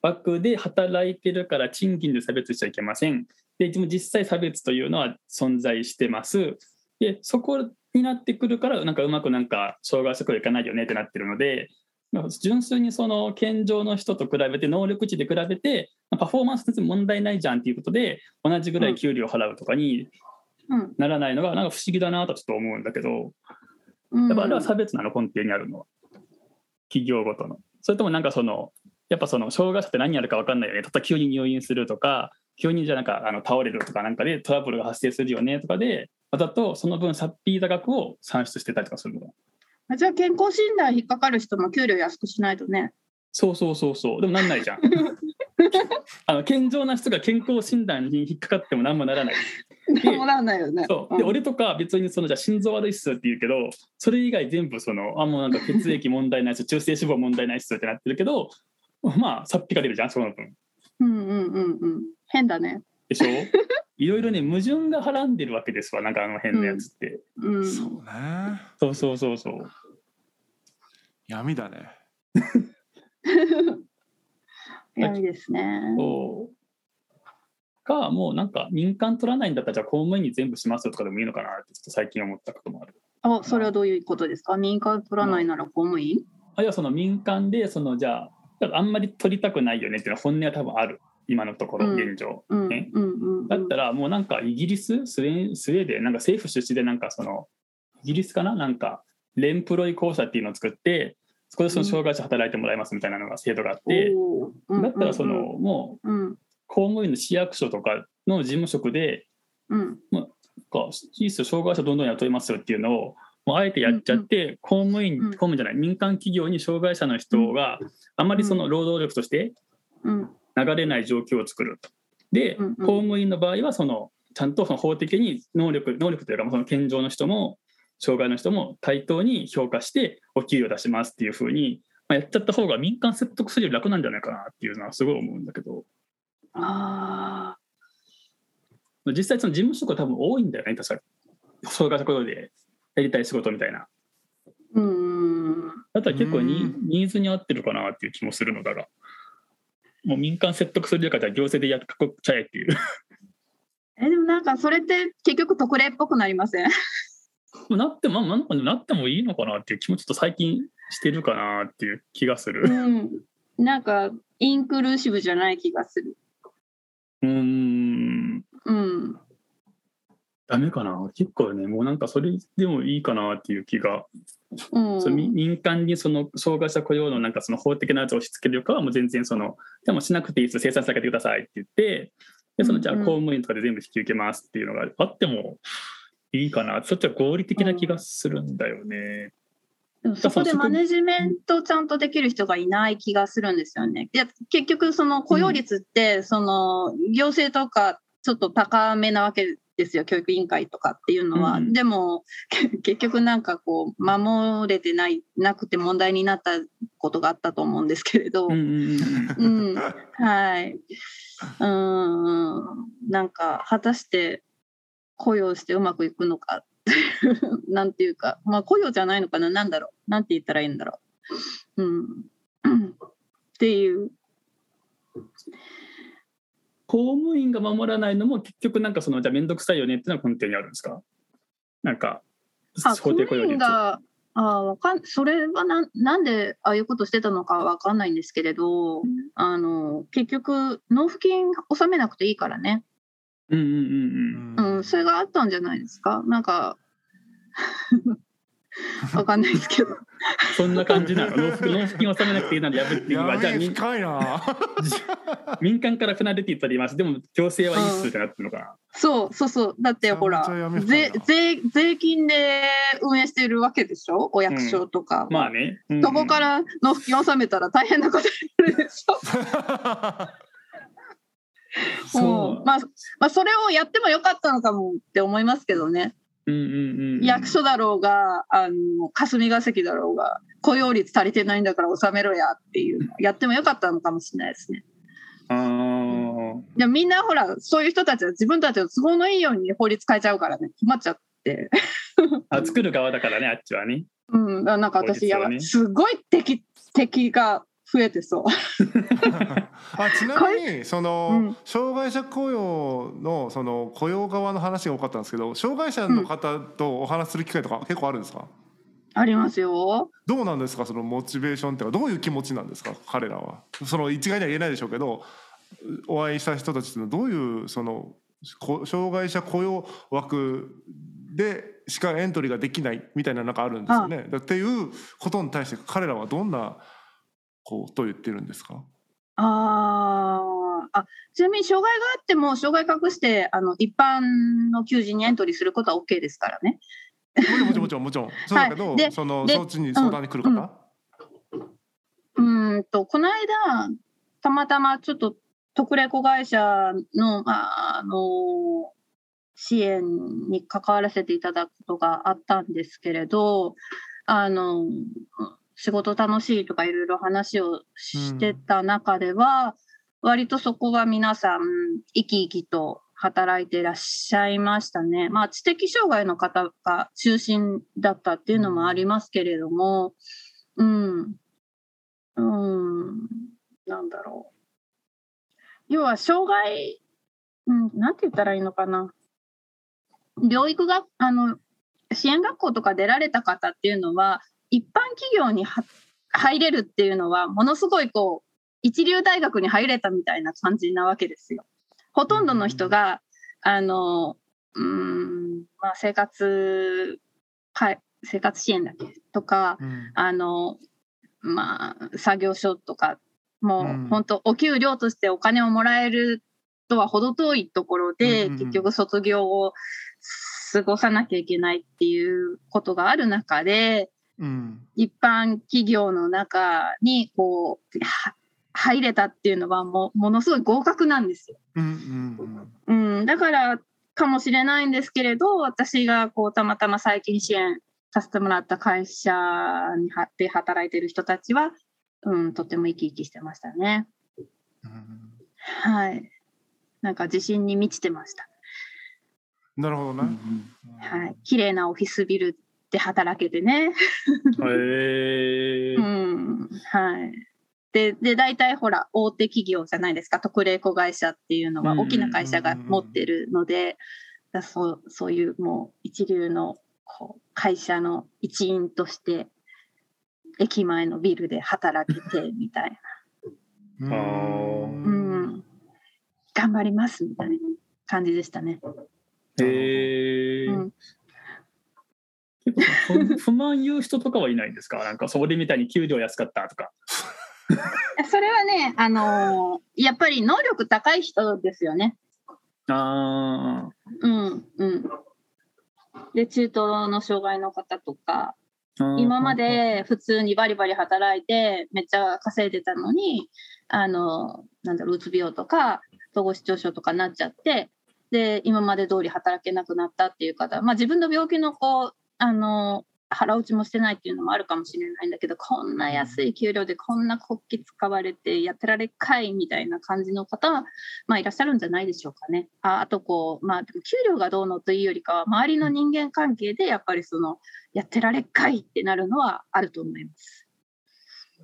枠で働いてるから賃金で差別しちゃいけません。ででも実際差別というのは存在してます。でそこになってくるからなんかうまくなんか障害者雇用いかないよねってなってるのでまあ純粋にその健常の人と比べて能力値で比べてパフォーマンス全然問題ないじゃんっていうことで同じぐらい給料払うとかにうん。ならないのがなんか不思議だなとちょっと思うんだけど。うん、やっぱあれは差別なの？根底にあるのは企業ごとの。それともなんかそのやっぱその障害者って何やるか分かんないよね。たった急に入院するとか急にじゃあなんかあの倒れるとかなんかでトラブルが発生するよね。とかでだとその分さっぴいた額を算出してたりとかするの。あじゃあ健康診断引っかかる人も給料安くしないとね。そうそうそうそう。でもなんないじゃん。あの健常な人が健康診断に引っかかっても何もならないなんもなんないよね。そう。でん。俺とか別にそのじゃあ心臓悪いっすって言うけどそれ以外全部そのあもうなんか血液問題ないっす中性脂肪問題ないっすってなってるけどまあさっぴかれるじゃんその分。うんうんうんうん。変だね。でしょ？いろいろね矛盾がはらんでるわけですわなんかあの辺のやつって、うん。そうね。そうそうそうそう。闇だね。闇ですね。そうかもうなんか民間取らないんだったらじゃあ公務員に全部しますよとかでもいいのかなってちょっと最近思ったこともある。あ、それはどういうことですか？民間取らないなら公務員？あるいはその民間でそのじゃああんまり取りたくないよねっていうのは本音は多分ある。今のところうん。現状、うんね。うんうんうん。だったらもうなんかイギリス？スウェースウェーデン？なんか政府出資でなんかそのイギリスかな？なんかレンプロイ公社っていうのを作ってそこでその障害者働いてもらいますみたいなのが制度があって、おーだったらその、うんもううん公務員の市役所とかの事務職でうん。なんかいいっすよ障害者どんどん雇いますよっていうのをもうあえてやっちゃって、公務員、うん。公務員じゃない民間企業に障害者の人があまりその労働力としてうん。流れない状況を作ると。で、うんうん。公務員の場合はそのちゃんとその法的に能力能力というかその健常の人も障害の人も対等に評価してお給料出しますっていうふうに、まあ、やっちゃった方が民間説得するより楽なんじゃないかなっていうのはすごい思うんだけどあ実際その事務職は多分多いんだよね確か障害者雇用で。やりたい仕事みたいな。ーうんだったら結構にうん。ニーズに合ってるかなっていう気もするのだが。もう民間説得するよりかじゃあ行政でやっかっちゃえっていう。えでもなんかそれって結局特例っぽくなりません？なっても、まあ、なんかなってもいいのかなっていう気もちょっと最近してるかなっていう気がする。うん。なんかインクルーシブじゃない気がするうーん、うんダメかな？結構ね、もうなんかそれでもいいかなっていう気が、うん。その民民間にその障害者雇用のなんかその法的なやつを押し付けるよりかはもう全然その、でもしなくていいです、生産性上げてくださいって言って、でそのじゃあ公務員とかで全部引き受けますっていうのがあってもいいかな、そっちは合理的な気がするんだよね。でもそこでマネジメントちゃんとできる人がいない気がするんですよね。いや結局その雇用率って、その行政とかちょっと高めなわけですよ教育委員会とかっていうのは。うんでも 結局なんかこう守れてないなくて問題になったことがあったと思うんですけれど。うんうんはい。うん、なんか果たして雇用してうまくいくのか なんていうか、まあ雇用じゃないのかな、なんだろう、なんて言ったらいいんだろう。うん、っていう。公務員が守らないのも結局なんかそのじゃあ面倒くさいよねっていうのが根底にあるんですか？なんかあ、公務員法定雇用率。が、あわかんそれはなんなんでああいうことしてたのかわかんないんですけれど、あの結局納付金納めなくていいからね。うんうんうんうん。うん、それがあったんじゃないですか？なんか わかんないですけど。そんな感じなの？納付納付金納めなくていいならやぶっていうのはじゃあ深いな 民間から船出て言ったら言いますでも行政はいいっすってなってるのかな？そうそうそう。だってほら税な税税金で運営してるわけでしょ？お役所とか。まあね。うんうんそこから納付金納めたら大変なことになるでしょ？そううんまあまあそれをやってもよかったのかもって思いますけどね。うんうんうんうん。役所だろうがあの霞が関だろうが雇用率足りてないんだから納めろやっていうのやってもよかったのかもしれないですね。あみんなほらそういう人たちは自分たちの都合のいいように法律変えちゃうからね困っちゃって、あ作る側だからねあっちはね。うん、なんか私やばすごい敵敵が増えてそう。あちなみにその、うん。障害者雇用のその雇用側の話が多かったんですけど障害者の方とお話しする機会とか結構あるんですか、ありますよ。どうなんですか？そのモチベーションっていうかどういう気持ちなんですか？彼らは。その一概には言えないでしょうけどお会いした人たちっていうのはどういうそのこ障害者雇用枠でしかエントリーができないみたいななんかあるんですよね。だっていうことに対して彼らはどんなことを言ってるんですか？あーあちなみに障害があっても障害隠してあの一般の求人にエントリーすることは OK ですからね。もちろんもちろんもちろん。そうだけど、はい。でそのでそっちに相談に来る方、うん。うーんとこの間たまたまちょっと特例子会社の,、まあ、あの支援に関わらせていただくことがあったんですけれどあの仕事楽しいとかいろいろ話をしてた中では、割とそこは皆さん生き生きと働いていらっしゃいましたね。まあ、知的障害の方が中心だったっていうのもありますけれども、うん。うん、なんだろう。要は、障害、うん、なんて言ったらいいのかな。療育が、あの、支援学校とか出られた方っていうのは、一般企業には入れるっていうのは、ものすごいこう、一流大学に入れたみたいな感じなわけですよ。ほとんどの人が、あの、うん、まあ、生活、か生活支援だっけとか、うん。あの、まあ、作業所とか、もう本当、お給料としてお金をもらえるとは程遠いところで、結局卒業を過ごさなきゃいけないっていうことがある中で、うん一般企業の中にこうは入れたっていうのはもうものすごい合格なんですよ。うんうんうん、だからかもしれないんですけれど私がこうたまたま最近支援させてもらった会社にはで働いてる人たちは、うん、とても生き生きしてましたね。うんはい。なんか自信に満ちてました。なるほどね。はい。綺麗なオフィスビルで働けてね。へえうん。はい。で、で、大体ほら、大手企業じゃないですか。特例子会社っていうのはうん大きな会社が持ってるので、だそうそういうもう一流のこう会社の一員として、駅前のビルで働けてみたいうんな。うん。頑張りますみたいな感じでしたね。へえうん。結構不不満言う人とかはいないんですか？なんかそこでみたいに給料安かったとか。それはね、あのーやっぱり能力高い人ですよね。あうん、うん。で、中等の障害の方とか、あ。今まで普通にバリバリ働いてめっちゃ稼いでたのに、あの、なんだろう、うつ病とか、統合失調症とかになっちゃって、で、今まで通り働けなくなったっていう方、まあ自分の病気のこう、あの、腹落ちもしてないっていうのもあるかもしれないんだけど、こんな安い給料でこんな国旗使われてやってられっかいみたいな感じの方は、まあいらっしゃるんじゃないでしょうかね。ああとこう、まあ給料がどうのというよりかは、周りの人間関係でやっぱりその、やってられっかいってなるのはあると思います。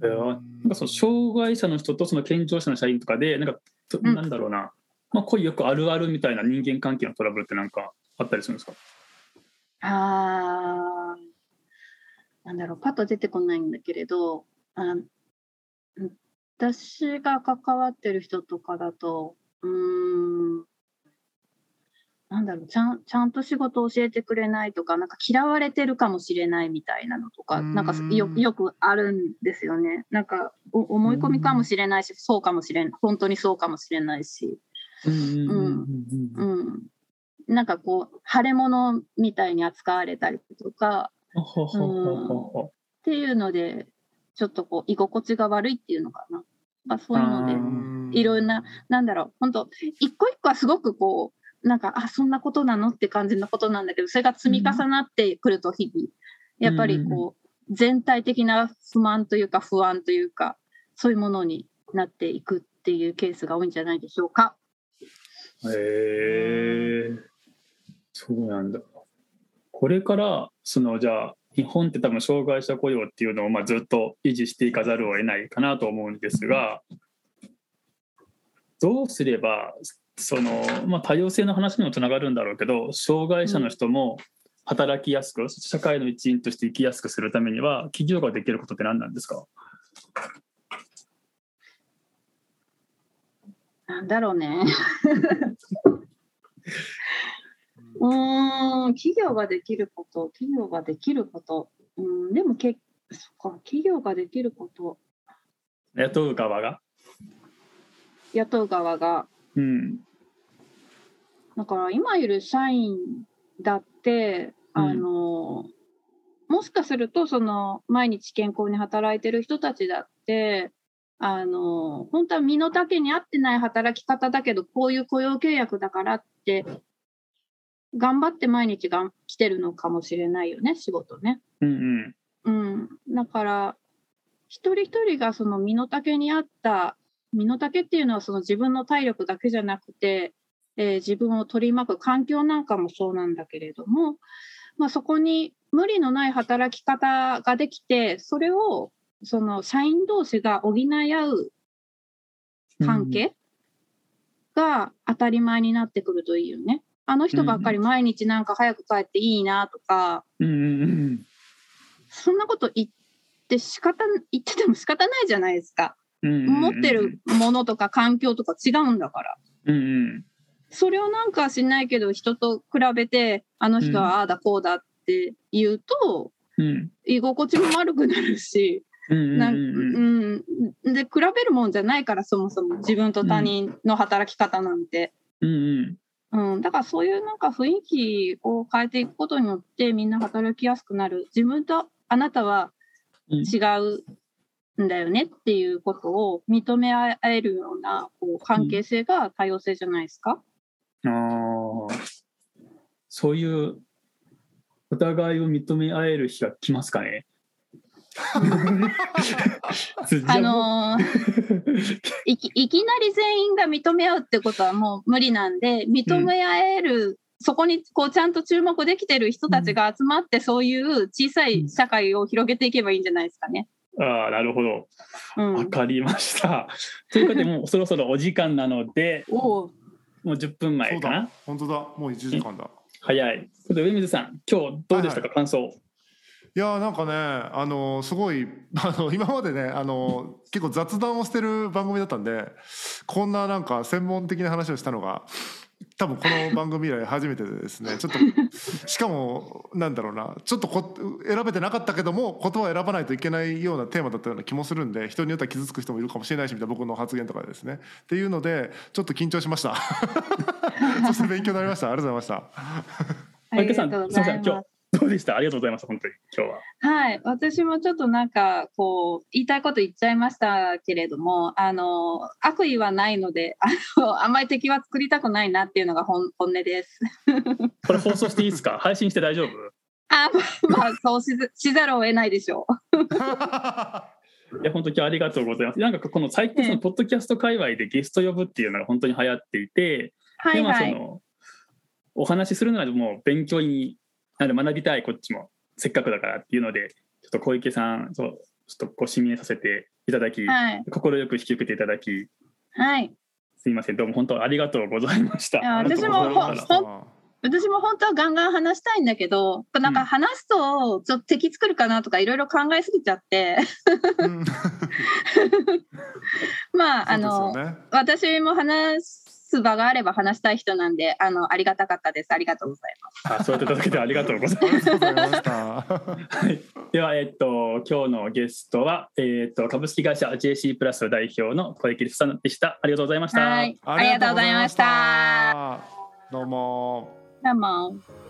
なんかその障害者の人とその健常者の社員とかでなんか、なんだろうな、まあ、こういうよくあるあるみたいな人間関係のトラブルってなんかあったりするんですか？あーなんだろう、パッと出てこないんだけれど、あ私が関わってる人とかだと、うーん、なんだろうちゃん、ちゃんと仕事教えてくれないとか、なんか嫌われてるかもしれないみたいなのとか、うん。なんかよよくあるんですよね。なんかお思い込みかもしれないし、そうかもしれない、本当にそうかもしれないし。うんうん。うん。うん、なんかこう腫れ物みたいに扱われたりとかほほほほほっていうのでちょっとこう居心地が悪いっていうのかな、まあ、そういうのでうんいろんななんだろう本当一個一個はすごくこうなんかあそんなことなのって感じのことなんだけどそれが積み重なってくると日々やっぱりこう全体的な不満というか不安というかそういうものになっていくっていうケースが多いんじゃないでしょうか。へえそうなんだ。これからそのじゃあ日本って多分障害者雇用っていうのをまあずっと維持していかざるを得ないかなと思うんですがどうすればその、まあ、多様性の話にもつながるんだろうけど障害者の人も働きやすく社会の一員として生きやすくするためには企業ができることって何なんですか？なんだろうね。うーん、企業ができること、企業ができること。うん、でもけ、そっか、企業ができること、雇う側が？雇う側が、うんだから今いる社員だって、うんあの、もしかすると、その、毎日健康に働いてる人たちだって、あの、本当は身の丈に合ってない働き方だけど、こういう雇用契約だからって、頑張って毎日が来てるのかもしれないよね、仕事ね。うんうんうん。だから、一人一人がその身の丈に合った、身の丈っていうのはその自分の体力だけじゃなくて、えー自分を取り巻く環境なんかもそうなんだけれども、まあ、そこに無理のない働き方ができてそれをその社員同士が補い合う関係が当たり前になってくるといいよね。あの人ばっかり毎日なんか早く帰っていいなとか、うんそんなこと言って仕方言ってても仕方ないじゃないですか。うん持ってるものとか環境とか違うんだから。うんうん。それをなんかしないけど人と比べてあの人はああだこうだって言うとうん。居心地も悪くなるし、なんうん、で比べるもんじゃないからそもそも自分と他人の働き方なんて。うんうん、だからそういうなんか雰囲気を変えていくことによってみんな働きやすくなる。自分とあなたはうん。違うんだよねっていうことを認め合えるようなこう関係性が多様性じゃないですか？あー。そういうお互いを認め合える日が来ますかね？あのーいき いきなり全員が認め合うってことはもう無理なんで認め合える、そこにこうちゃんと注目できてる人たちが集まって、そういう小さい社会を広げていけばいいんじゃないですかね。ああなるほど。うん。わかりました。ということでもうそろそろお時間なのでおう。もう10分前かな？本当だ。もう1時間だ。早い。ということで上水さん今日どうでしたか、感想。いやーなんかねあのすごい あの今までねあの結構雑談をしてる番組だったんでこんななんか専門的な話をしたのが多分この番組以来初めてでですねちょっとしかもなんだろうなちょっとこ選べてなかったけども言葉を選ばないといけないようなテーマだったような気もするんで人によっては傷つく人もいるかもしれないしみたいな僕の発言とかですね。っていうのでちょっと緊張しました。そして勉強になりました。ありがとうございました。マイケさんありがとうすみません。今ございます日 どうでした？ありがとうございました本当に今日は。はい、私もちょっとなんかこう言いたいこと言っちゃいましたけれどもあの悪意はないので あのあんまり敵は作りたくないなっていうのが本本音です。これ放送していいですか？配信して大丈夫？あまあまあそうしずしざるを得ないでしょう。いや本当にありがとうございます。なんかこの最近そのポッドキャスト界隈でゲスト呼ぶっていうのが本当に流行っていて、でまあはいはい。そのお話しするならもう勉強になる学びたいこっちもせっかくだからっていうのでちょっと小池さんそうちょっとご指名させていただき、はい。快く引き受けていただきはい。すいません。どうも本当ありがとうございました。いやありがとうございました私も本当はガンガン話したいんだけどなんか話すとちょっと敵作るかなとかいろいろ考えすぎちゃって。うん。まああの、そうですよね。私も話す場があれば話したい人なんであのありがたかったですありがとうございます。あそうやっていただけてありがとうございあます。はい、では、えっと、今日のゲストは、えっと、株式会社 JC プラス代表の小池さんでした。ありがとうございました。はい、ありがとうございました。どうも。どうも。